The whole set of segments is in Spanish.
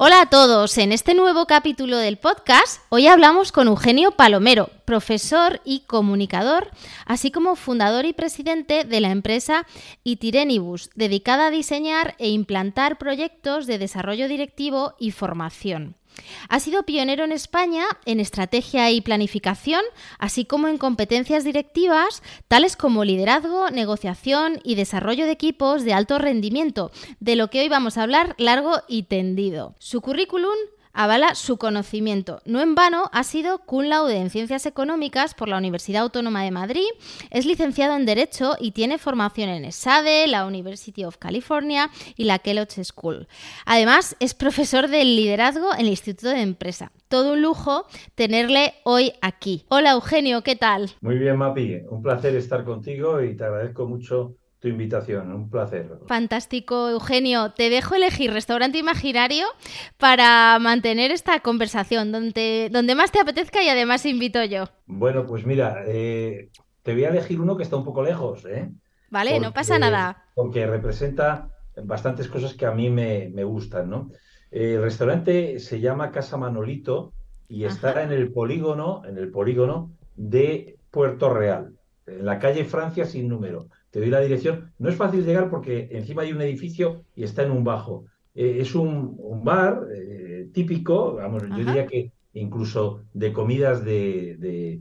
Hola a todos, en este nuevo capítulo del podcast hoy hablamos con Eugenio Palomero, profesor y comunicador, así como fundador y presidente de la empresa Itirenibus, dedicada a diseñar e implantar proyectos de desarrollo directivo y formación. Ha sido pionero en España en estrategia y planificación, así como en competencias directivas tales como liderazgo, negociación y desarrollo de equipos de alto rendimiento, de lo que hoy vamos a hablar largo y tendido. Su currículum avala su conocimiento. No en vano ha sido cum laude en Ciencias Económicas por la Universidad Autónoma de Madrid, es licenciado en Derecho y tiene formación en ESADE, la University of California y la Kellogg School. Además, es profesor de liderazgo en el Instituto de Empresa. Todo un lujo tenerle hoy aquí. Hola Eugenio, ¿qué tal? Muy bien, Mapi. Un placer estar contigo y te agradezco mucho tu invitación. Un placer. Fantástico, Eugenio. Te dejo elegir restaurante imaginario para mantener esta conversación, donde, donde más te apetezca y además invito yo. Bueno, pues mira, eh, te voy a elegir uno que está un poco lejos, ¿eh? Vale, no pasa nada. Porque representa bastantes cosas que a mí me, gustan, ¿no? El restaurante se llama Casa Manolito y está en el polígono, en el polígono de Puerto Real, en la calle Francia sin número te doy la dirección. No es fácil llegar porque encima hay un edificio y está en un bajo. Eh, es un, bar eh, típico, vamos, yo diría que incluso de comidas de,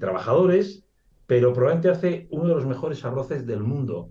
trabajadores, pero probablemente hace uno de los mejores arroces del mundo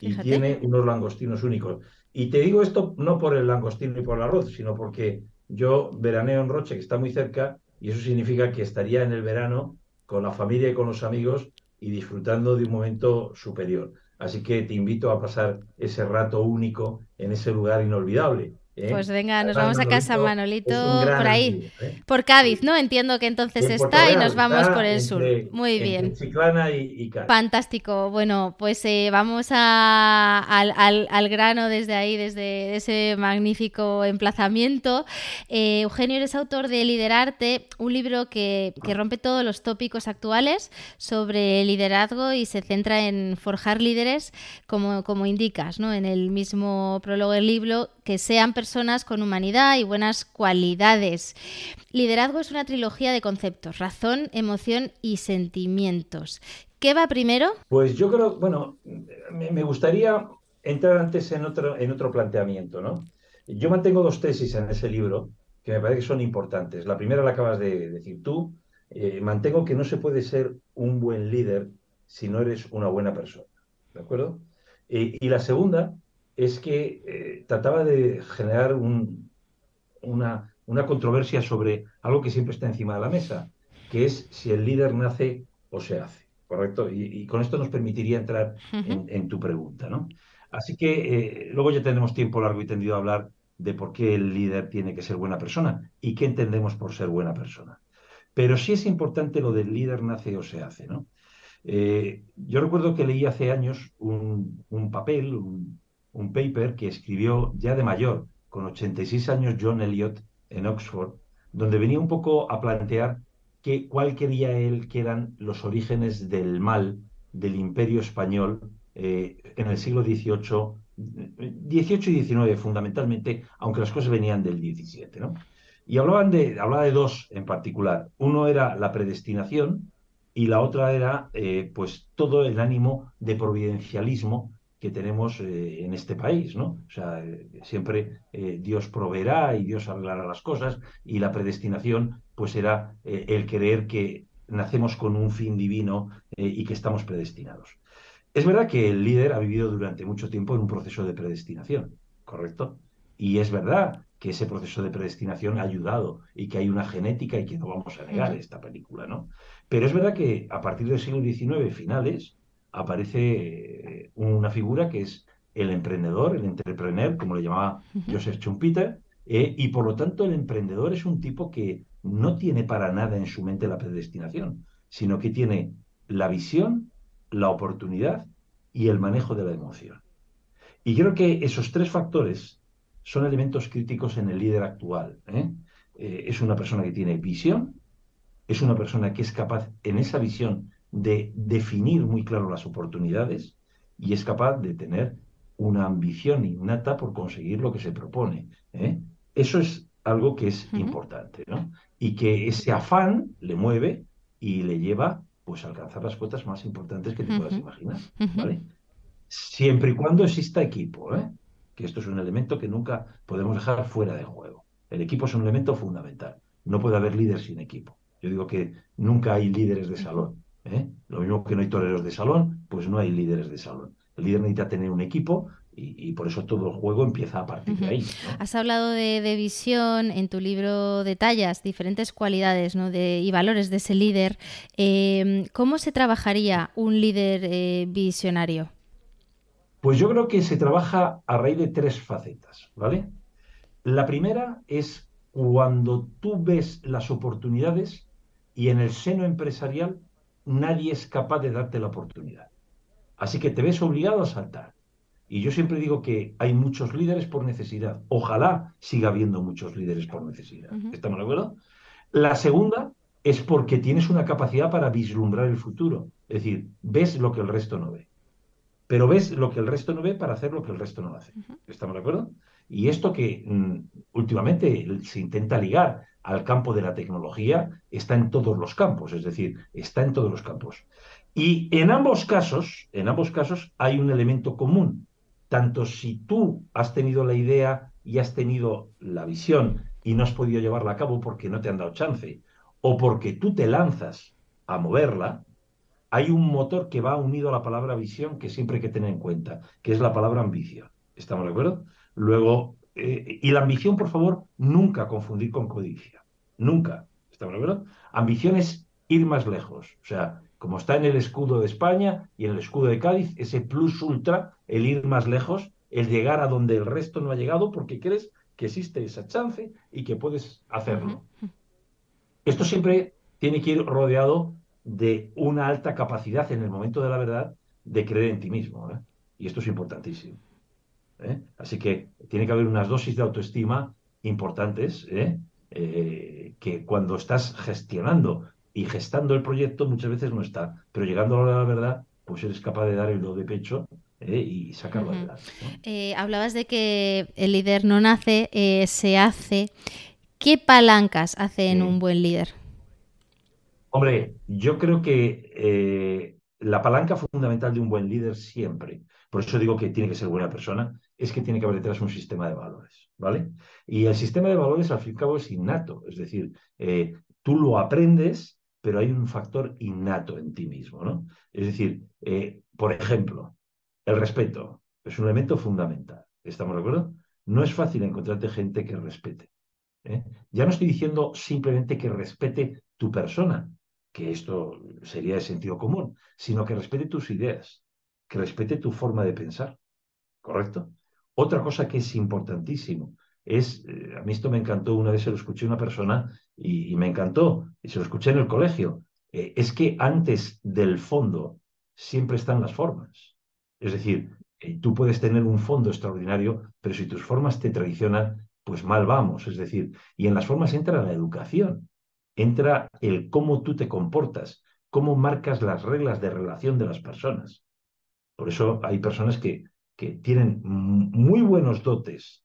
y tiene unos langostinos únicos. Y te digo esto no por el langostino y por el arroz, sino porque yo veraneo en Roche, que está muy cerca, y eso significa que estaría en el verano con la familia y con los amigos y disfrutando de un momento superior. Así que te invito a pasar ese rato único en ese lugar inolvidable. ¿Eh? Pues venga, nos vamos a casa Manolito por ahí, ¿eh? por Cádiz, ¿no? Entiendo que entonces está y nos vamos por el sur. Muy bien. Chiclana y, Cádiz. Fantástico. Bueno, pues eh, vamos a, al, grano desde ahí, desde ese magnífico emplazamiento. Eugenio, eres autor de Liderarte, un libro que, que rompe todos los tópicos actuales sobre liderazgo y se centra en forjar líderes, como, como indicas, ¿no? En el mismo prólogo del libro, que sean personas con humanidad y buenas cualidades. Liderazgo es una trilogía de conceptos, razón, emoción y sentimientos. ¿Qué va primero? Pues yo creo, bueno, me gustaría entrar antes en otro, en otro planteamiento, ¿no? Yo mantengo dos tesis en ese libro que me parece que son importantes. La primera la acabas de decir tú. Eh, mantengo que no se puede ser un buen líder si no eres una buena persona. ¿De acuerdo? Eh, y la segunda es que eh, trataba de generar una, una, controversia sobre algo que siempre está encima de la mesa, que es si el líder nace o se hace, ¿correcto? Y, con esto nos permitiría entrar en, tu pregunta, ¿no? Así que eh, luego ya tenemos tiempo largo y tendido a hablar de por qué el líder tiene que ser buena persona y qué entendemos por ser buena persona. Pero sí es importante lo del líder nace o se hace, ¿no? Eh, yo recuerdo que leí hace años un, un papel, un, un paper que escribió ya de mayor, con 86 años, John Eliot en Oxford, donde venía un poco a plantear que, cuál quería él que eran los orígenes del mal del imperio español eh, en el siglo XVIII, XVIII y XIX fundamentalmente, aunque las cosas venían del XVII. ¿no? Y hablaban de, hablaba de dos en particular. Uno era la predestinación y la otra era eh, pues todo el ánimo de providencialismo que tenemos eh, en este país, ¿no? O sea, eh, siempre eh, Dios proveerá y Dios arreglará las cosas y la predestinación, pues era el creer que nacemos con un fin divino y que estamos predestinados. Es verdad que el líder ha vivido durante mucho tiempo en un proceso de predestinación, ¿correcto? Y es verdad que ese proceso de predestinación ha ayudado y que hay una genética y que no vamos a negar esta película, ¿no? Pero es verdad que a partir del siglo XIX, finales, aparece eh, una figura que es el emprendedor, el entrepreneur, como le llamaba Joseph Schumpeter, eh, y por lo tanto el emprendedor es un tipo que no tiene para nada en su mente la predestinación, sino que tiene la visión, la oportunidad y el manejo de la emoción. Y creo que esos tres factores son elementos críticos en el líder actual. ¿eh? Eh, es una persona que tiene visión, es una persona que es capaz en esa visión de definir muy claro las oportunidades y es capaz de tener una ambición innata por conseguir lo que se propone. ¿eh? Eso es algo que es importante, ¿no? Y que ese afán le mueve y le lleva pues a alcanzar las cuotas más importantes que te puedas imaginar, ¿vale? Siempre y cuando exista equipo, ¿eh? que esto es un elemento que nunca podemos dejar fuera de juego. El equipo es un elemento fundamental. No puede haber líder sin equipo. Yo digo que nunca hay líderes de salón. ¿Eh? Lo mismo que no hay toreros de salón, pues no hay líderes de salón. El líder necesita tener un equipo y, por eso todo el juego empieza a partir de ahí. Has hablado de, visión, en tu libro detallas diferentes cualidades y valores de ese líder. Em, ¿Cómo se trabajaría un líder eh, visionario? Pues yo creo que se trabaja a raíz de tres facetas, ¿vale? La primera es cuando tú ves las oportunidades y en el seno empresarial nadie es capaz de darte la oportunidad. Así que te ves obligado a saltar. Y yo siempre digo que hay muchos líderes por necesidad. Ojalá siga habiendo muchos líderes por necesidad. ¿Estamos de acuerdo? La segunda es porque tienes una capacidad para vislumbrar el futuro. Es decir, ves lo que el resto no ve. Pero ves lo que el resto no ve para hacer lo que el resto no hace. ¿Estamos de acuerdo? Y esto que mm, últimamente se intenta ligar al campo de la tecnología está en todos los campos, es decir, está en todos los campos. Y en ambos casos, en ambos casos hay un elemento común, tanto si tú has tenido la idea y has tenido la visión y no has podido llevarla a cabo porque no te han dado chance, o porque tú te lanzas a moverla, hay un motor que va unido a la palabra visión que siempre hay que tener en cuenta, que es la palabra ambición. ¿Estamos de acuerdo? Luego, eh, y la ambición, por favor, nunca confundir con codicia. Nunca. ¿Estamos de acuerdo? Ambición es ir más lejos. O sea, como está en el escudo de España y en el escudo de Cádiz, ese plus ultra, el ir más lejos, el llegar a donde el resto no ha llegado porque crees que existe esa chance y que puedes hacerlo. Esto siempre tiene que ir rodeado de una alta capacidad en el momento de la verdad de creer en ti mismo. ¿eh? Y esto es importantísimo. ¿Eh? Así que tiene que haber unas dosis de autoestima importantes ¿eh? que cuando estás gestionando y gestando el proyecto muchas veces no está, pero llegando a la verdad, pues eres capaz de dar el do de pecho eh, y sacarlo adelante. Eh, hablabas de que el líder no nace, eh, se hace. ¿Qué palancas hacen un buen líder? Hombre, yo creo que la palanca fundamental de un buen líder siempre, por eso digo que tiene que ser buena persona, es que tiene que haber detrás un sistema de valores, ¿vale? Y el sistema de valores al fin y al cabo es innato, es decir, tú lo aprendes pero hay un factor innato en ti mismo, ¿no? Es decir, eh, por ejemplo, el respeto es un elemento fundamental. ¿Estamos de acuerdo? No es fácil encontrarte gente que respete. ¿eh? Ya no estoy diciendo simplemente que respete tu persona, que esto sería de sentido común, sino que respete tus ideas, que respete tu forma de pensar. ¿Correcto? Otra cosa que es importantísimo es, eh, a mí esto me encantó, una vez se lo escuché a una persona y, me encantó, y se lo escuché en el colegio, eh, es que antes del fondo siempre están las formas. Es decir, eh, tú puedes tener un fondo extraordinario, pero si tus formas te traicionan, pues mal vamos. Es decir, y en las formas entra la educación, entra el cómo tú te comportas, cómo marcas las reglas de relación de las personas. Por eso hay personas que, que tienen muy buenos dotes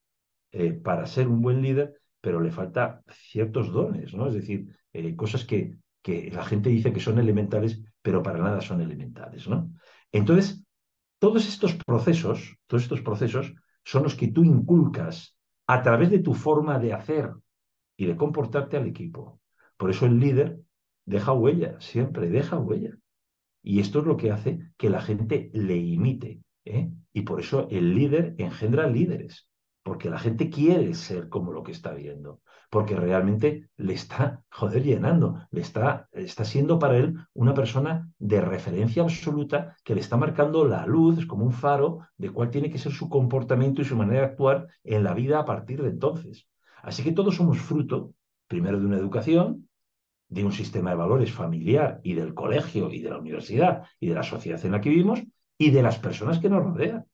eh, para ser un buen líder, pero le falta ciertos dones, ¿no? Es decir, eh, cosas que, que la gente dice que son elementales, pero para nada son elementales, ¿no? Entonces, todos estos procesos, todos estos procesos son los que tú inculcas a través de tu forma de hacer y de comportarte al equipo. Por eso el líder deja huella, siempre deja huella. Y esto es lo que hace que la gente le imite. ¿eh? Y por eso el líder engendra líderes porque la gente quiere ser como lo que está viendo, porque realmente le está, joder, llenando, le está, está siendo para él una persona de referencia absoluta que le está marcando la luz como un faro de cuál tiene que ser su comportamiento y su manera de actuar en la vida a partir de entonces. Así que todos somos fruto, primero, de una educación, de un sistema de valores familiar y del colegio y de la universidad y de la sociedad en la que vivimos y de las personas que nos rodean.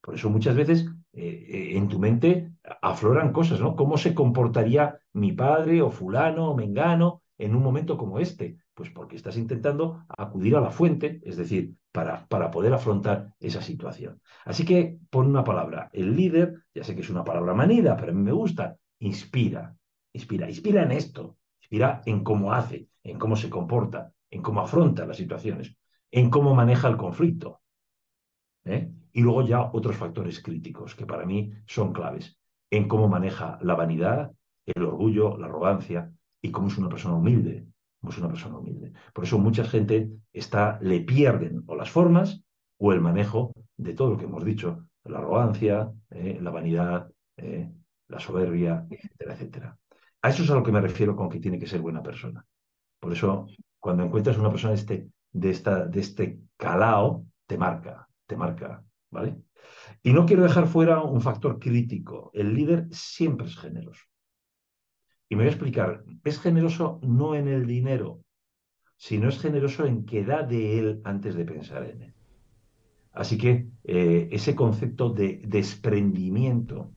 Por eso muchas veces eh, eh, en tu mente afloran cosas, ¿no? ¿Cómo se comportaría mi padre o fulano o mengano en un momento como este? Pues porque estás intentando acudir a la fuente, es decir, para, para poder afrontar esa situación. Así que pon una palabra. El líder, ya sé que es una palabra manida, pero a mí me gusta, inspira, inspira, inspira en esto, inspira en cómo hace, en cómo se comporta, en cómo afronta las situaciones, en cómo maneja el conflicto. ¿Eh? Y luego ya otros factores críticos que para mí son claves, en cómo maneja la vanidad, el orgullo, la arrogancia y cómo es una persona humilde, cómo es una persona humilde. Por eso mucha gente está, le pierden o las formas o el manejo de todo lo que hemos dicho, la arrogancia, ¿eh? la vanidad, ¿eh? la soberbia, etcétera, etcétera. A eso es a lo que me refiero con que tiene que ser buena persona. Por eso, cuando encuentras una persona de este, de esta, de este calao, te marca, marca, ¿vale? Y no quiero dejar fuera un factor crítico. El líder siempre es generoso. Y me voy a explicar. Es generoso no en el dinero, sino es generoso en que da de él antes de pensar en él. Así que eh, ese concepto de desprendimiento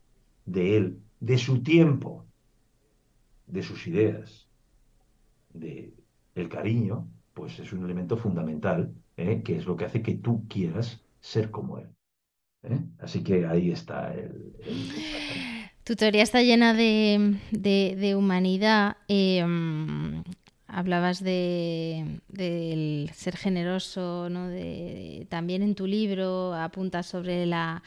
de él, de su tiempo, de sus ideas, de el cariño, pues es un elemento fundamental, ¿eh? que es lo que hace que tú quieras ser como él. ¿eh? Así que ahí está el... Tu teoría está llena de, de, humanidad. Eh, hablabas de, del ser generoso, ¿no? De, también en tu libro apuntas sobre la,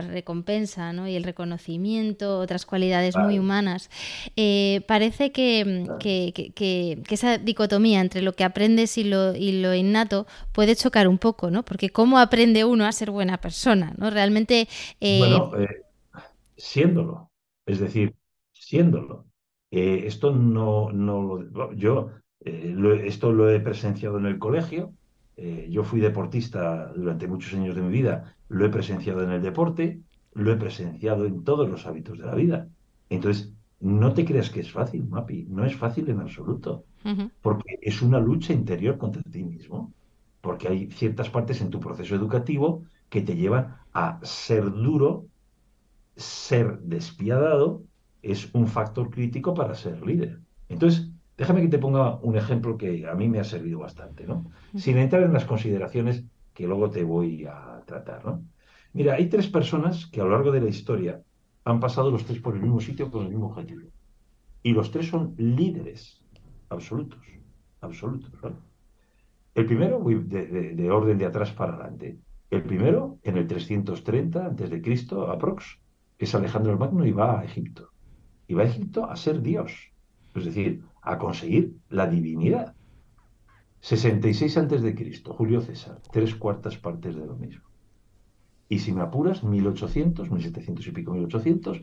recompensa ¿no? y el reconocimiento, otras cualidades muy humanas. Eh, parece que, que, esa dicotomía entre lo que aprendes y lo, y lo innato puede chocar un poco, ¿no? Porque ¿cómo aprende uno a ser buena persona? ¿no? Realmente... Eh, bueno, eh, siéndolo, es decir, siéndolo. Eh, esto no, no yo eh, esto lo he presenciado en el colegio. Eh, yo fui deportista durante muchos años de mi vida, lo he presenciado en el deporte, lo he presenciado en todos los hábitos de la vida. Entonces, no te creas que es fácil, Mapi, no es fácil en absoluto, porque es una lucha interior contra ti mismo, porque hay ciertas partes en tu proceso educativo que te llevan a ser duro, ser despiadado es un factor crítico para ser líder. Entonces, déjame que te ponga un ejemplo que a mí me ha servido bastante, ¿no? Sin entrar en las consideraciones que luego te voy a tratar, ¿no? Mira, hay tres personas que a lo largo de la historia han pasado los tres por el mismo sitio con el mismo objetivo. Y los tres son líderes absolutos, absolutos, ¿no? El primero, de, de, orden de atrás para adelante. El primero, en el 330 a.C., aprox, es Alejandro el Magno y va a Egipto y va a Egipto a ser Dios, es decir, a conseguir la divinidad. 66 antes de Cristo, Julio César, tres cuartas partes de lo mismo. Y si me apuras, 1800, 1700 y pico, 1800,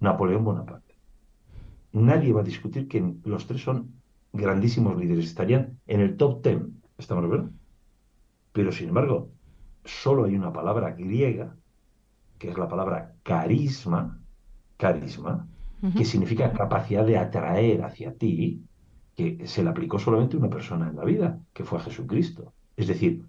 Napoleón Bonaparte. Nadie va a discutir que los tres son grandísimos líderes, estarían en el top ten, ¿estamos de acuerdo? Pero sin embargo, solo hay una palabra griega, que es la palabra carisma, carisma, que significa capacidad de atraer hacia ti, que se le aplicó solamente a una persona en la vida, que fue a Jesucristo. Es decir,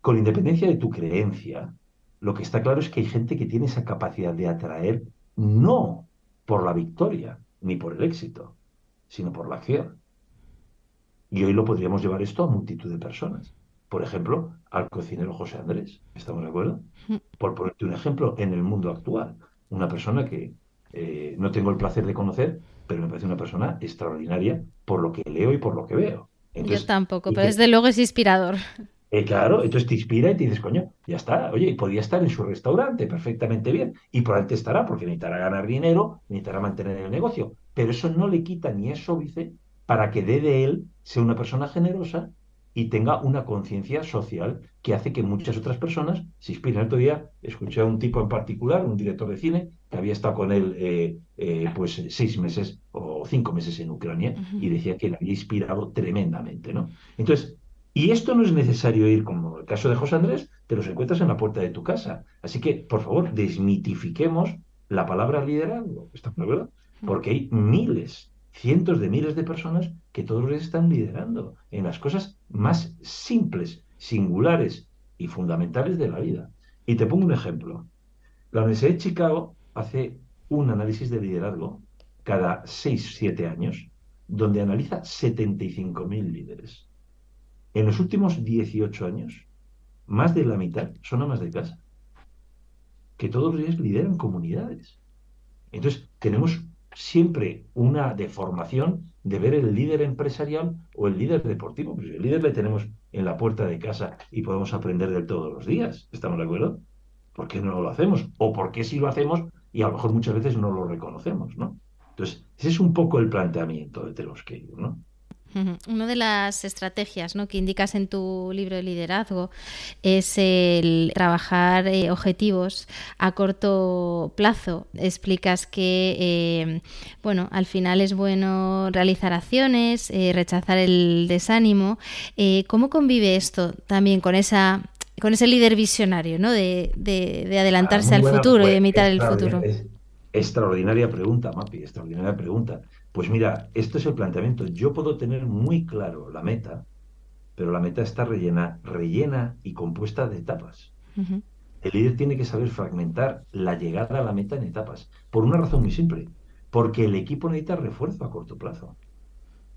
con independencia de tu creencia, lo que está claro es que hay gente que tiene esa capacidad de atraer no por la victoria ni por el éxito, sino por la acción. Y hoy lo podríamos llevar esto a multitud de personas. Por ejemplo, al cocinero José Andrés. ¿Estamos de acuerdo? Por ponerte un ejemplo en el mundo actual. Una persona que eh, no tengo el placer de conocer, pero me parece una persona extraordinaria por lo que leo y por lo que veo. Yo tampoco, pero desde luego es inspirador. Eh, claro, entonces te inspira y te dices, coño, ya está, oye, podría estar en su restaurante perfectamente bien y probablemente estará porque necesitará ganar dinero, necesitará mantener el negocio, pero eso no le quita ni es óbice para que dé de él sea una persona generosa y tenga una conciencia social que hace que muchas otras personas se inspiren. El otro día escuché a un tipo en particular, un director de cine, que había estado con él eh, eh, pues seis meses o cinco meses en Ucrania y decía que le había inspirado tremendamente, ¿no? Entonces, y esto no es necesario ir, como el caso de José Andrés, te los encuentras en la puerta de tu casa. Así que, por favor, desmitifiquemos la palabra liderazgo, ¿está verdad? Porque hay miles cientos de miles de personas que todos días están liderando en las cosas más simples, singulares y fundamentales de la vida. Y te pongo un ejemplo. La Universidad de Chicago hace un análisis de liderazgo cada 6, 7 años, donde analiza 75.000 líderes. En los últimos 18 años, más de la mitad son amas de casa, que todos los días lideran comunidades. Entonces, tenemos siempre una deformación de ver el líder empresarial o el líder deportivo. Pues el líder le tenemos en la puerta de casa y podemos aprender de él todos los días. ¿Estamos de acuerdo? ¿Por qué no lo hacemos? ¿O por qué si lo hacemos y a lo mejor muchas veces no lo reconocemos, ¿no? Entonces, ese es un poco el planteamiento de Telosqueiro, ¿no? Una de las estrategias ¿no? que indicas en tu libro de liderazgo es el trabajar eh, objetivos a corto plazo. Explicas que eh, bueno, al final es bueno realizar acciones, eh, rechazar el desánimo. ¿Cómo convive esto también con esa con ese líder visionario, ¿no? De, adelantarse ah, al futuro y de imitar el futuro. extraordinaria pregunta, Mapi, extraordinaria pregunta. Pues mira, esto es el planteamiento. Yo puedo tener muy claro la meta, pero la meta está rellena, rellena y compuesta de etapas. El líder tiene que saber fragmentar la llegada a la meta en etapas, por una razón muy simple, porque el equipo necesita refuerzo a corto plazo.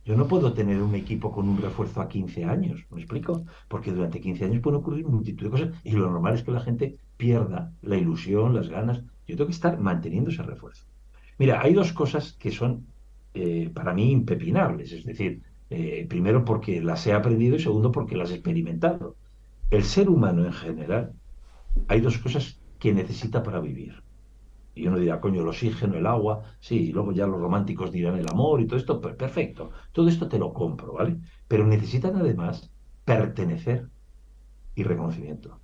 Yo no puedo tener un equipo con un refuerzo a 15 años, ¿me explico? Porque durante 15 años pueden ocurrir multitud de cosas y lo normal es que la gente pierda la ilusión, las ganas. Yo tengo que estar manteniendo ese refuerzo. Mira, hay dos cosas que son eh, para mí impepinables. Es decir, eh, primero porque las he aprendido y segundo porque las he experimentado. El ser humano en general, hay dos cosas que necesita para vivir. Y uno dirá, coño, el oxígeno, el agua, sí, y luego ya los románticos dirán el amor y todo esto, pues perfecto. Todo esto te lo compro, ¿vale? Pero necesitan además pertenecer y reconocimiento.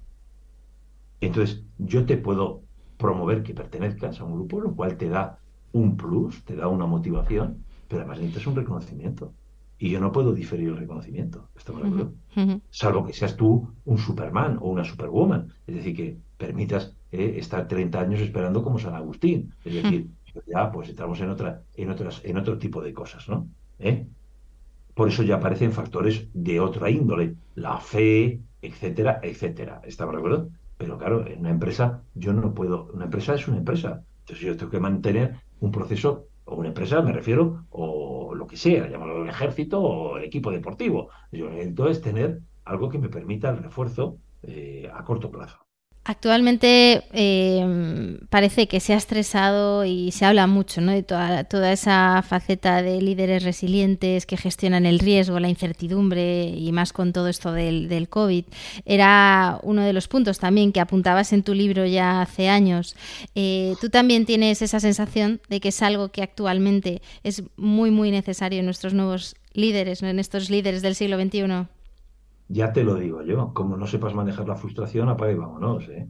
Entonces, yo te puedo promover que pertenezcas a un grupo, lo cual te da un plus, te da una motivación, pero además necesitas un reconocimiento. Y yo no puedo diferir el reconocimiento, ¿estamos de acuerdo? Salvo que seas tú un Superman o una Superwoman. Es decir, que permitas eh, estar 30 años esperando como San Agustín. Es decir, ya pues estamos en, otra, en, otras, en otro tipo de cosas, ¿no? ¿Eh? Por eso ya aparecen factores de otra índole, la fe, etcétera, etcétera. ¿Estamos de acuerdo? Pero claro, en una empresa yo no puedo, una empresa es una empresa. Entonces yo tengo que mantener un proceso o una empresa, me refiero, o lo que sea, llámalo el ejército o el equipo deportivo. Yo necesito es tener algo que me permita el refuerzo eh, a corto plazo. Actualmente eh, parece que se ha estresado y se habla mucho ¿no? de toda, toda, esa faceta de líderes resilientes que gestionan el riesgo, la incertidumbre y más con todo esto del, del, COVID. Era uno de los puntos también que apuntabas en tu libro ya hace años. Eh, ¿Tú también tienes esa sensación de que es algo que actualmente es muy, muy necesario en nuestros nuevos líderes, en estos líderes del siglo XXI? Ya te lo digo yo, como no sepas manejar la frustración, apaga y vámonos, ¿eh?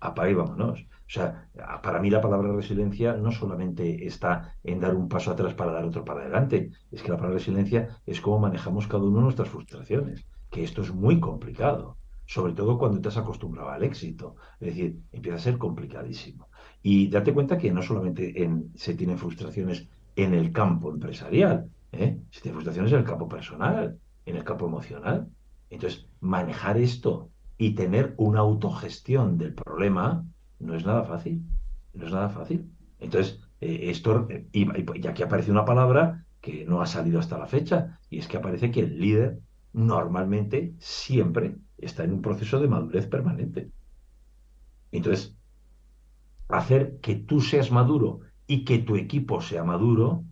Apaga y vámonos. O sea, para mí la palabra resiliencia no solamente está en dar un paso atrás para dar otro para adelante, es que la palabra resiliencia es cómo manejamos cada uno nuestras frustraciones, que esto es muy complicado, sobre todo cuando te has acostumbrado al éxito, es decir, empieza a ser complicadísimo. Y date cuenta que no solamente en, se tienen frustraciones en el campo empresarial, ¿eh? se tienen frustraciones en el campo personal, en el campo emocional. Entonces, manejar esto y tener una autogestión del problema no es nada fácil. No es nada fácil. Entonces, eh, esto, eh, y, y, aquí aparece una palabra que no ha salido hasta la fecha, y es que aparece que el líder normalmente siempre está en un proceso de madurez permanente. Entonces, hacer que tú seas maduro y que tu equipo sea maduro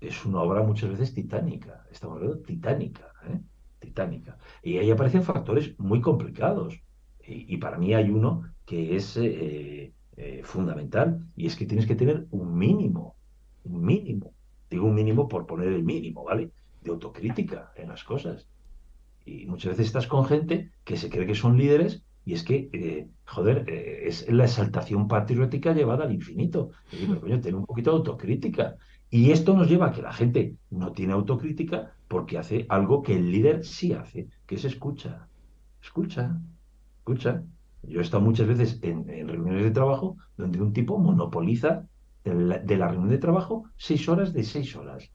es una obra muchas veces titánica. Estamos hablando titánica. ¿eh? Titánica. Y ahí aparecen factores muy complicados. Y, para mí hay uno que es eh, eh, fundamental y es que tienes que tener un mínimo, un mínimo, digo un mínimo por poner el mínimo, ¿vale? De autocrítica en las cosas. Y muchas veces estás con gente que se cree que son líderes y es que, eh, joder, es la exaltación patriótica llevada al infinito. Y coño, ten un poquito de autocrítica. Y esto nos lleva a que la gente no tiene autocrítica porque hace algo que el líder sí hace, que es escucha. Escucha, escucha. Yo he estado muchas veces en, reuniones de trabajo donde un tipo monopoliza de la reunión de trabajo, seis horas de seis horas.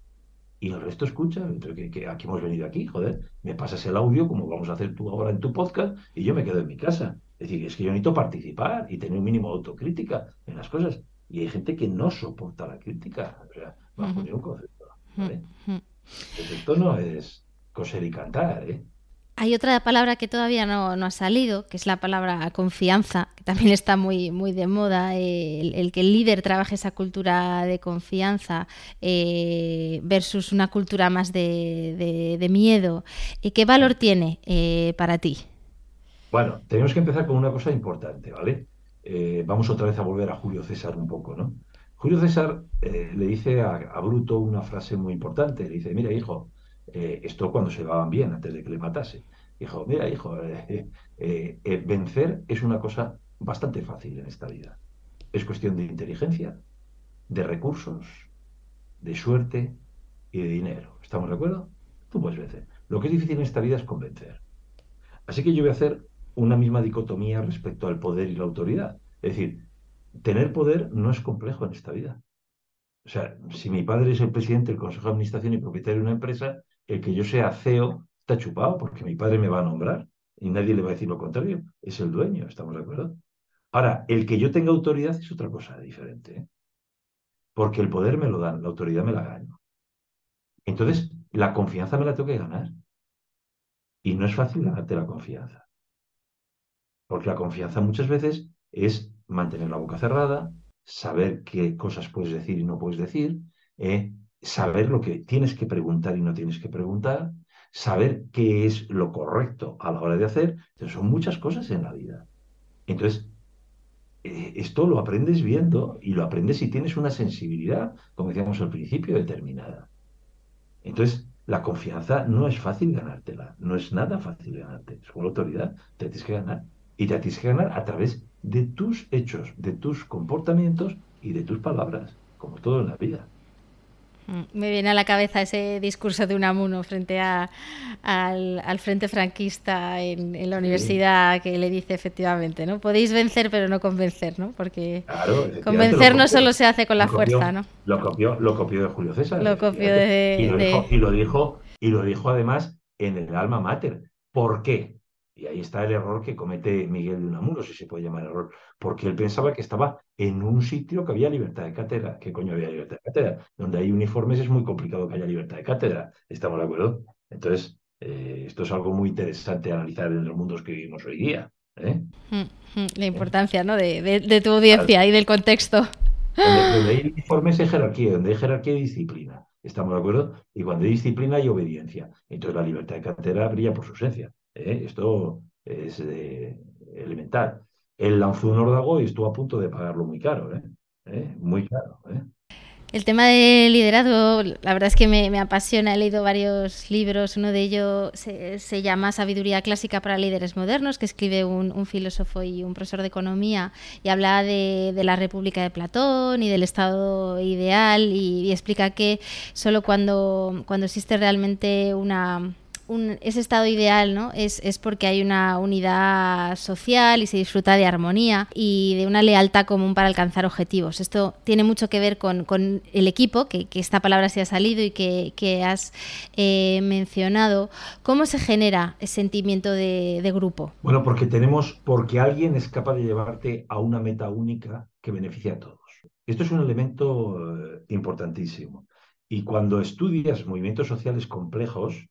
Y el resto escucha, que, aquí hemos venido aquí, joder, me pasas el audio como vamos a hacer tú ahora en tu podcast y yo me quedo en mi casa. Es decir, es que yo necesito participar y tener un mínimo de autocrítica en las cosas. Y hay gente que no soporta la crítica, o sea, bajo ningún concepto. ¿vale? Esto no es coser y cantar, ¿eh? Hay otra palabra que todavía no, ha salido, que es la palabra confianza, que también está muy, muy de moda, el, que el líder trabaje esa cultura de confianza eh, versus una cultura más de, miedo. ¿Qué valor tiene eh, para ti? Bueno, tenemos que empezar con una cosa importante, ¿vale? Eh, vamos otra vez a volver a Julio César un poco, ¿no? Julio César le dice a, a, Bruto una frase muy importante, le dice, mira hijo, eh, esto cuando se llevaban bien, antes de que le matase. Dijo, mira, hijo, eh, eh, vencer es una cosa bastante fácil en esta vida. Es cuestión de inteligencia, de recursos, de suerte y de dinero. ¿Estamos de acuerdo? Tú puedes vencer. Lo que es difícil en esta vida es convencer. Así que yo voy a hacer una misma dicotomía respecto al poder y la autoridad. Es decir, tener poder no es complejo en esta vida. O sea, si mi padre es el presidente del Consejo de Administración y propietario de una empresa, el que yo sea CEO está chupado porque mi padre me va a nombrar y nadie le va a decir lo contrario. Es el dueño, ¿estamos de acuerdo? Ahora, el que yo tenga autoridad es otra cosa diferente. ¿eh? Porque el poder me lo dan, la autoridad me la gano. Entonces, la confianza me la tengo que ganar. Y no es fácil ganarte la confianza. Porque la confianza muchas veces es mantener la boca cerrada, saber qué cosas puedes decir y no puedes decir, ¿eh? saber lo que tienes que preguntar y no tienes que preguntar, saber qué es lo correcto a la hora de hacer. Entonces, son muchas cosas en la vida. Entonces, eh, esto lo aprendes viendo y lo aprendes si tienes una sensibilidad, como decíamos al principio, determinada. Entonces, la confianza no es fácil ganártela, no es nada fácil ganarte. Es la autoridad, te tienes que ganar. Y te tienes que ganar a través de tus hechos, de tus comportamientos y de tus palabras, como todo en la vida. Mm, me viene a la cabeza ese discurso de Unamuno frente a, al, Frente Franquista en, la universidad que le dice efectivamente, ¿no? Podéis vencer pero no convencer, ¿no? Porque convencer no solo se hace con la fuerza, ¿no? Lo copió, lo copió de Julio César. Lo copió de, y, lo dijo, y lo dijo y lo dijo además en el alma mater. ¿Por qué? Y ahí está el error que comete Miguel de Unamuno, si se puede llamar error, porque él pensaba que estaba en un sitio que había libertad de cátedra. ¿Qué coño había libertad de cátedra? Donde hay uniformes es muy complicado que haya libertad de cátedra. ¿Estamos de acuerdo? Entonces, eh, esto es algo muy interesante analizar en los mundos que vivimos hoy día. ¿eh? Mm, mm, la importancia ¿no? de, tu audiencia y del contexto. Donde, hay uniformes hay jerarquía, donde hay jerarquía y disciplina. ¿Estamos de acuerdo? Y cuando hay disciplina hay obediencia. Entonces la libertad de cátedra brilla por su ausencia. ¿Eh? Esto es eh, elemental. Él lanzó un órdago y estuvo a punto de pagarlo muy caro, ¿eh? muy caro. El tema del liderazgo, la verdad es que me, apasiona. He leído varios libros. Uno de ellos se, llama Sabiduría clásica para líderes modernos, que escribe un, filósofo y un profesor de economía y habla de, la República de Platón y del Estado ideal y, y explica que solo cuando, cuando existe realmente una ese estado ideal ¿no? Es, es, porque hay una unidad social y se disfruta de armonía y de una lealtad común para alcanzar objetivos. Esto tiene mucho que ver con, con el equipo, que, que, esta palabra se ha salido y que, que has eh, mencionado. ¿Cómo se genera ese sentimiento de, de grupo? Bueno, porque tenemos, porque alguien es capaz de llevarte a una meta única que beneficia a todos. Esto es un elemento eh, importantísimo. Y cuando estudias movimientos sociales complejos,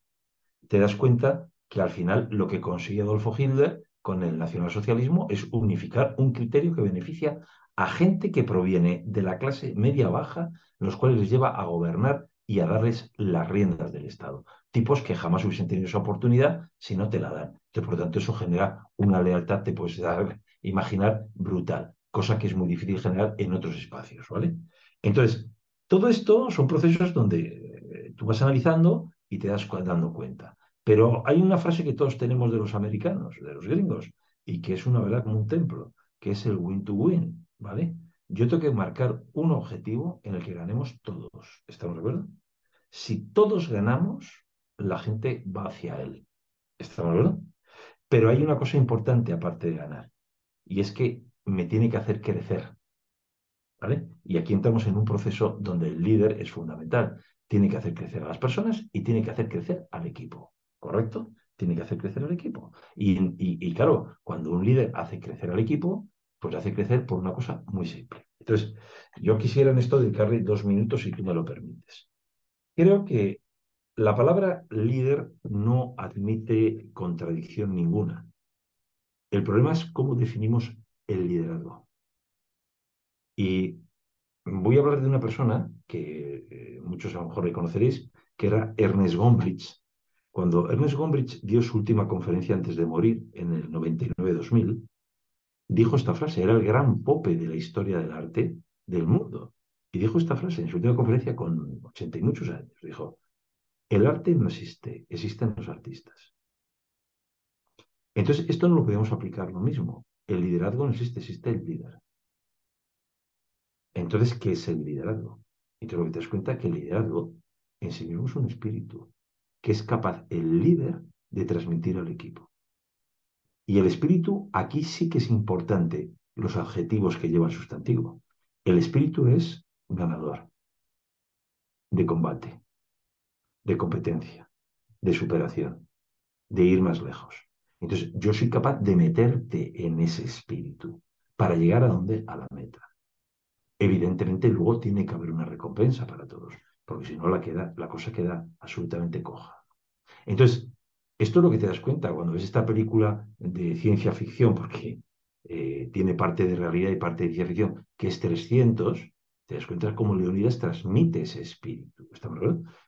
te das cuenta que al final lo que consigue Adolfo Hitler con el nacionalsocialismo es unificar un criterio que beneficia a gente que proviene de la clase media baja, los cuales les lleva a gobernar y a darles las riendas del Estado. Tipos que jamás hubiesen tenido esa oportunidad si no te la dan. Por lo tanto, eso genera una lealtad, te puedes dar, imaginar, brutal, cosa que es muy difícil generar en otros espacios, ¿vale? Entonces, todo esto son procesos donde eh, tú vas analizando y te das dando cuenta. Pero hay una frase que todos tenemos de los americanos, de los gringos, y que es una verdad como un templo, que es el win to win, ¿vale? Yo tengo que marcar un objetivo en el que ganemos todos. ¿Estamos de acuerdo? Si todos ganamos, la gente va hacia él. ¿Estamos de acuerdo? Pero hay una cosa importante aparte de ganar, y es que me tiene que hacer crecer. ¿vale? Y aquí entramos en un proceso donde el líder es fundamental. Tiene que hacer crecer a las personas y tiene que hacer crecer al equipo, ¿correcto? Tiene que hacer crecer al equipo. Y, y claro, cuando un líder hace crecer al equipo, pues hace crecer por una cosa muy simple. Entonces, yo quisiera en esto dedicarle dos minutos, si tú me lo permites. Creo que la palabra líder no admite contradicción ninguna. El problema es cómo definimos el liderazgo. Y voy a hablar de una persona que eh, muchos a lo mejor reconoceréis, que era Ernest Gombrich. Cuando Ernest Gombrich dio su última conferencia antes de morir, en el 99-2000, dijo esta frase, era el gran pope de la historia del arte del mundo. Y dijo esta frase en su última conferencia con 80 y muchos años. Dijo, el arte no existe, existen los artistas. Entonces, esto no lo podemos aplicar lo mismo. El liderazgo no existe, existe el líder. Entonces, ¿qué es el liderazgo? Entonces, te das cuenta que el liderazgo en un espíritu que es capaz el líder de transmitir al equipo. Y el espíritu, aquí sí que es importante los adjetivos que lleva el sustantivo. El espíritu es ganador, de combate, de competencia, de superación, de ir más lejos. Entonces, yo soy capaz de meterte en ese espíritu para llegar a donde? A la meta. Evidentemente, luego tiene que haber una recompensa para todos, porque si no, la, cosa queda absolutamente coja. Entonces, esto es lo que te das cuenta cuando ves esta película de ciencia ficción, porque eh, tiene parte de realidad y parte de ciencia ficción, que es 300, te das cuenta cómo Leonidas transmite ese espíritu. ¿Estamos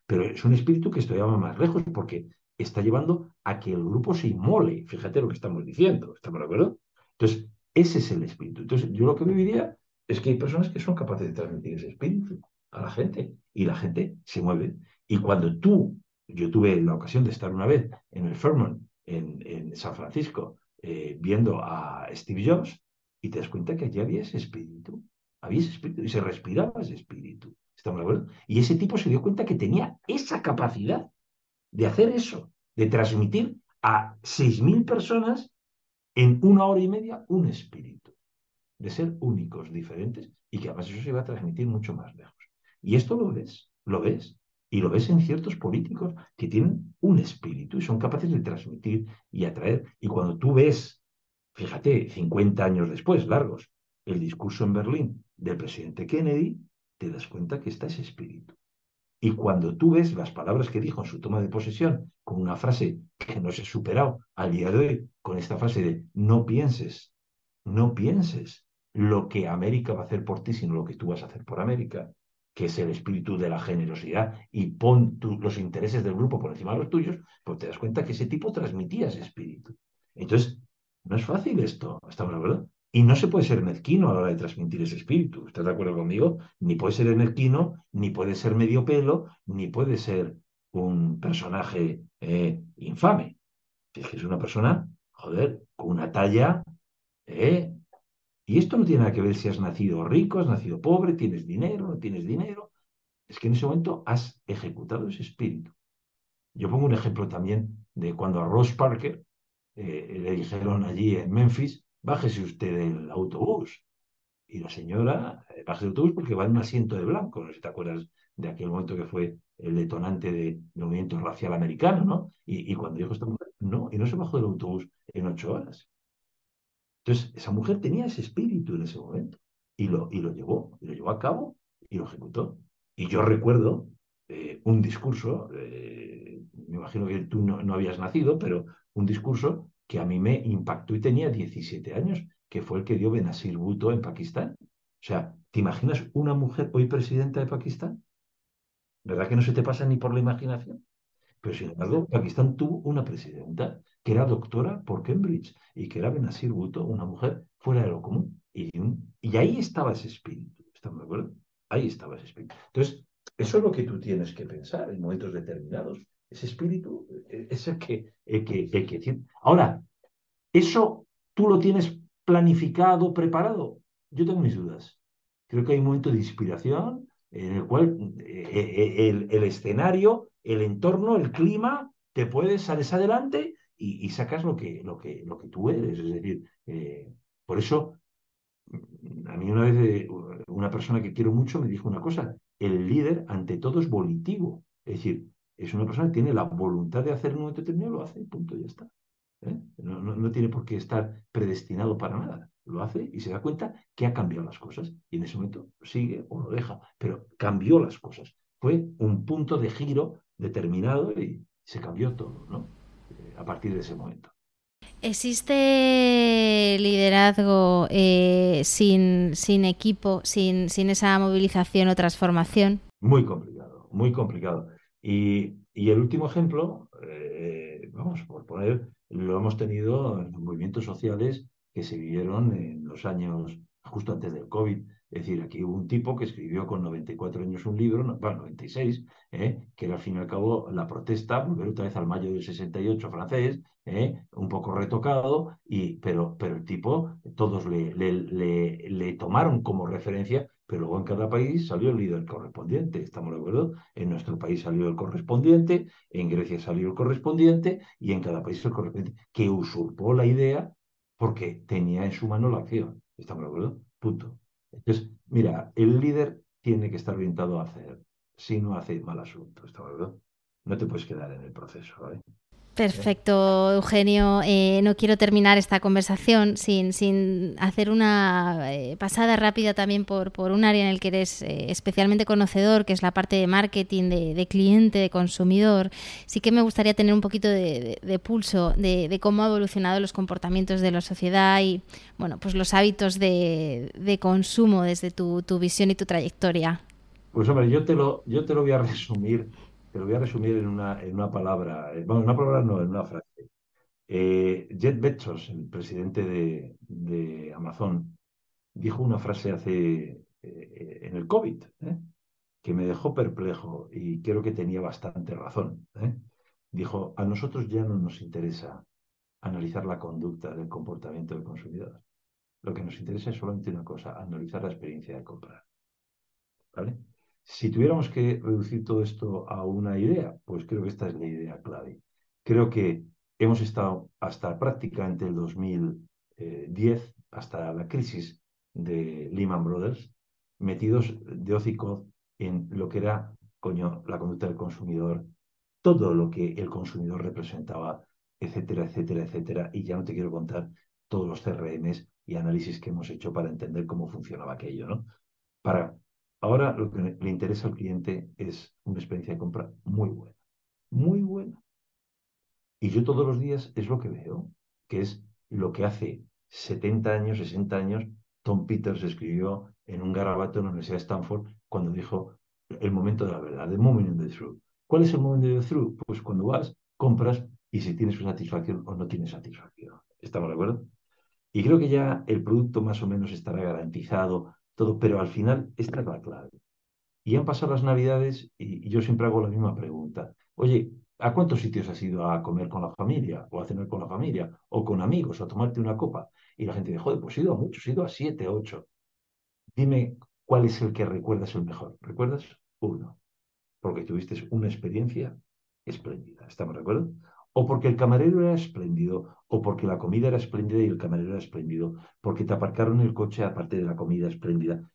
Pero es un espíritu que esto lleva más lejos porque está llevando a que el grupo se inmole. Fíjate lo que estamos diciendo. ¿Estamos de acuerdo? Entonces, ese es el espíritu. Entonces, yo lo que me diría es que hay personas que son capaces de transmitir ese espíritu a la gente y la gente se mueve. Y cuando tú, yo tuve la ocasión de estar una vez en el Fairmont, en, San Francisco, eh, viendo a Steve Jobs, y te das cuenta que allí había ese espíritu, había ese espíritu y se respiraba ese espíritu. ¿Estamos de acuerdo? Y ese tipo se dio cuenta que tenía esa capacidad de hacer eso, de transmitir a 6.000 personas en una hora y media un espíritu de ser únicos, diferentes, y que además eso se va a transmitir mucho más lejos. Y esto lo ves, lo ves, y lo ves en ciertos políticos que tienen un espíritu y son capaces de transmitir y atraer. Y cuando tú ves, fíjate, 50 años después, largos, el discurso en Berlín del presidente Kennedy, te das cuenta que está ese espíritu. Y cuando tú ves las palabras que dijo en su toma de posesión, con una frase que no se ha superado al día de hoy, con esta frase de no pienses, no pienses lo que América va a hacer por ti, sino lo que tú vas a hacer por América, que es el espíritu de la generosidad, y pon los intereses del grupo por encima de los tuyos, pues te das cuenta que ese tipo transmitía ese espíritu. Entonces, no es fácil esto, ¿estamos de acuerdo? Y no se puede ser mezquino a la hora de transmitir ese espíritu. ¿Estás de acuerdo conmigo? Ni puede ser mezquino, ni puede ser medio pelo, ni puede ser un personaje eh, infame. Es que es una persona, joder, con una talla. Eh, y esto no tiene nada que ver si has nacido rico, has nacido pobre, tienes dinero, no tienes dinero. Es que en ese momento has ejecutado ese espíritu. Yo pongo un ejemplo también de cuando a Ross Parker eh, le dijeron allí en Memphis, bájese usted del autobús. Y la señora, eh, bájese del autobús porque va en un asiento de blanco. No sé si te acuerdas de aquel momento que fue el detonante de, del movimiento racial americano, ¿no? Y, cuando dijo esta mujer, no, y no se bajó del autobús en ocho horas. Entonces, esa mujer tenía ese espíritu en ese momento y lo, y lo llevó, y lo llevó a cabo y lo ejecutó. Y yo recuerdo eh, un discurso, eh, me imagino que tú no, no, habías nacido, pero un discurso que a mí me impactó y tenía 17 años, que fue el que dio Benazir Bhutto en Pakistán. O sea, ¿te imaginas una mujer hoy presidenta de Pakistán? ¿Verdad que no se te pasa ni por la imaginación? Pero sin embargo, Pakistán tuvo una presidenta que era doctora por Cambridge y que era Benazir Bhutto, una mujer fuera de lo común. Y, y ahí estaba ese espíritu. ¿Estamos de acuerdo? Ahí estaba ese espíritu. Entonces, eso es lo que tú tienes que pensar en momentos determinados. Ese espíritu eh, es el que, que, que... Ahora, ¿eso tú lo tienes planificado, preparado? Yo tengo mis dudas. Creo que hay un momento de inspiración en el cual eh, eh, el, el, escenario, el entorno, el clima, te puedes, sales adelante y, sacas lo que, lo, que, lo que tú eres. Es decir, por eso a mí una vez eh, una persona que quiero mucho me dijo una cosa, el líder ante todo es volitivo, es decir, es una persona que tiene la voluntad de hacer un momento determinado, lo hace y punto, ya está. ¿eh? No, no, tiene por qué estar predestinado para nada. Lo hace y se da cuenta que ha cambiado las cosas. Y en ese momento sigue o lo deja, pero cambió las cosas. Fue un punto de giro determinado y se cambió todo, ¿no? Eh, a partir de ese momento. ¿Existe liderazgo eh, sin, sin, equipo, sin, sin, esa movilización o transformación? Muy complicado, muy complicado. Y, y el último ejemplo, eh, vamos, por poner, lo hemos tenido en los movimientos sociales que se vivieron en los años justo antes del COVID. Es decir, aquí hubo un tipo que escribió con 94 años un libro, bueno, 96, ¿eh? que era al fin y al cabo la protesta, volver otra vez al mayo del 68 francés, ¿eh? un poco retocado, y, pero, pero el tipo, todos le, le, le, tomaron como referencia, pero luego en cada país salió el líder correspondiente, ¿estamos de acuerdo? En nuestro país salió el correspondiente, en Grecia salió el correspondiente, y en cada país el correspondiente, que usurpó la idea porque tenía en su mano la acción, ¿estamos de acuerdo? Punto. Entonces, mira, el líder tiene que estar orientado a hacer. Si no hace mal asunto, ¿está verdad? No te puedes quedar en el proceso. Perfecto, Eugenio. Eh, no quiero terminar esta conversación sin, sin hacer una eh, pasada rápida también por, por, un área en el que eres eh, especialmente conocedor, que es la parte de marketing, de, cliente, de consumidor. Sí que me gustaría tener un poquito de, pulso de, cómo ha evolucionado los comportamientos de la sociedad y bueno, pues los hábitos de, consumo desde tu, tu, visión y tu trayectoria. Pues hombre, yo te lo, yo te lo voy a resumir te lo voy a resumir en una, en una palabra, eh, bueno, una palabra no, en una frase. Eh, Jeff Bezos, el presidente de, Amazon, dijo una frase hace eh, en el COVID que me dejó perplejo y creo que tenía bastante razón. Dijo, a nosotros ya no nos interesa analizar la conducta del comportamiento del consumidor. Lo que nos interesa es solamente una cosa, analizar la experiencia de comprar. ¿Vale? Si tuviéramos que reducir todo esto a una idea, pues creo que esta es la idea clave. Creo que hemos estado hasta prácticamente el 2010, hasta la crisis de Lehman Brothers, metidos de hocico en lo que era, coño, la conducta del consumidor, todo lo que el consumidor representaba, etcétera, etcétera, etcétera. Y ya no te quiero contar todos los CRMs y análisis que hemos hecho para entender cómo funcionaba aquello, ¿no? Para Ahora lo que le interesa al cliente es una experiencia de compra muy buena, muy buena. Y yo todos los días es lo que veo, que es lo que hace 70 años, 60 años, Tom Peters escribió en un garabato en la Universidad de Stanford cuando dijo el momento de la verdad, the moment in the truth. ¿Cuál es el momento de the truth? Pues cuando vas, compras y si tienes satisfacción o no tienes satisfacción. ¿Estamos de acuerdo? Y creo que ya el producto más o menos estará garantizado, todo, pero al final esta es la clave. Y han pasado las navidades y, yo siempre hago la misma pregunta. Oye, ¿a cuántos sitios has ido a comer con la familia o a cenar con la familia o con amigos o a tomarte una copa? Y la gente dice, joder, pues he ido a muchos, he ido a siete, ocho. Dime cuál es el que recuerdas el mejor. ¿Recuerdas? Uno. Porque tuviste una experiencia espléndida. ¿Estamos de acuerdo? O porque el camarero era espléndido, o porque la comida era espléndida y el camarero era espléndido, porque te aparcaron el coche aparte de la comida espléndida.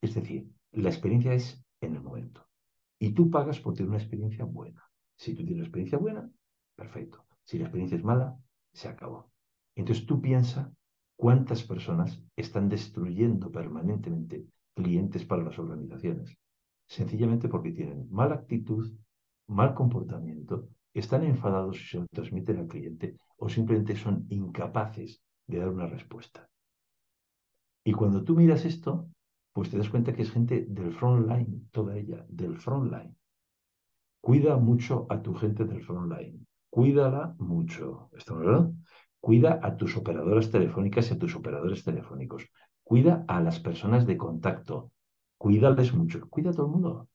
Es decir, la experiencia es en el momento. Y tú pagas por tener una experiencia buena. Si tú tienes una experiencia buena, perfecto. Si la experiencia es mala, se acabó. Entonces tú piensas cuántas personas están destruyendo permanentemente clientes para las organizaciones. Sencillamente porque tienen mala actitud, mal comportamiento están enfadados y se lo transmiten al cliente o simplemente son incapaces de dar una respuesta. Y cuando tú miras esto, pues te das cuenta que es gente del front line, toda ella, del front line. Cuida mucho a tu gente del front line. Cuídala mucho. ¿Está verdad? Cuida a tus operadoras telefónicas y a tus operadores telefónicos. Cuida a las personas de contacto. Cuídales mucho. Cuida a todo el mundo.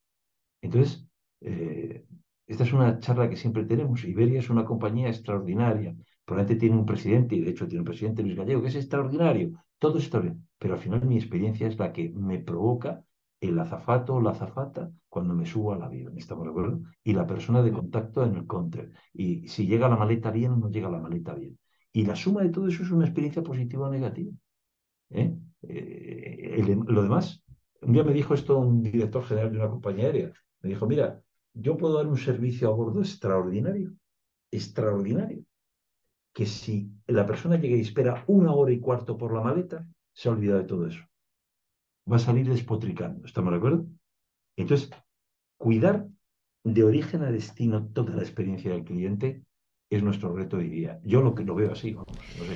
Entonces, eh, esta es una charla que siempre tenemos. Iberia es una compañía extraordinaria. Probablemente tiene un presidente, y de hecho tiene un presidente Luis Gallego, que es extraordinario. Todo es extraordinario. Pero al final mi experiencia es la que me provoca el azafato o la azafata cuando me subo al avión, ¿estamos de acuerdo? Y la persona de contacto en el counter. Y si llega la maleta bien o no llega la maleta bien. Y la suma de todo eso es una experiencia positiva o negativa. ¿eh? Eh, lo demás, un día me dijo esto un director general de una compañía aérea. Me dijo, mira, yo puedo dar un servicio a bordo extraordinario, extraordinario, que si la persona llega y espera una hora y cuarto por la maleta, se ha olvidado de todo eso. Va a salir despotricando, ¿estamos de acuerdo? Entonces, cuidar de origen a destino toda la experiencia del cliente es nuestro reto día. Yo lo que lo veo así,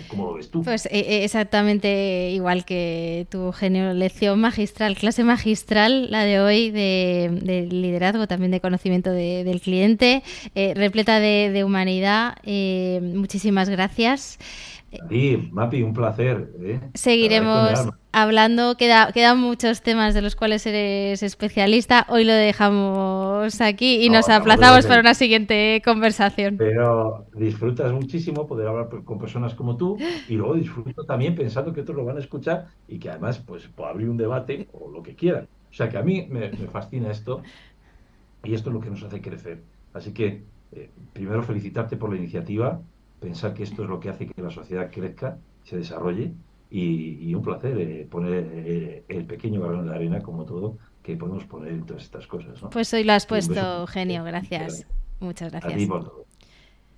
cómo lo ves tú. Pues eh, eh, exactamente igual que tu genio, lección magistral, clase magistral, la de hoy de, liderazgo, también de conocimiento del cliente, eh, repleta de, humanidad. muchísimas gracias. Sí, Mapi, un placer. Seguiremos hablando, queda, quedan muchos temas de los cuales eres especialista. Hoy lo dejamos aquí y nos aplazamos para una siguiente conversación. Pero disfrutas muchísimo poder hablar con personas como tú y luego disfruto también pensando que otros lo van a escuchar y que además pues puedo abrir un debate o lo que quieran. O sea que a mí me, fascina esto y esto es lo que nos hace crecer. Así que eh, primero felicitarte por la iniciativa, pensar que esto es lo que hace que la sociedad crezca, se desarrolle y, un placer eh, poner eh, el pequeño balón de arena, como todo, que podemos poner en todas estas cosas. ¿no? Pues hoy lo has puesto, genio, gracias. Muchas gracias.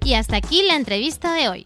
Y hasta aquí la entrevista de hoy.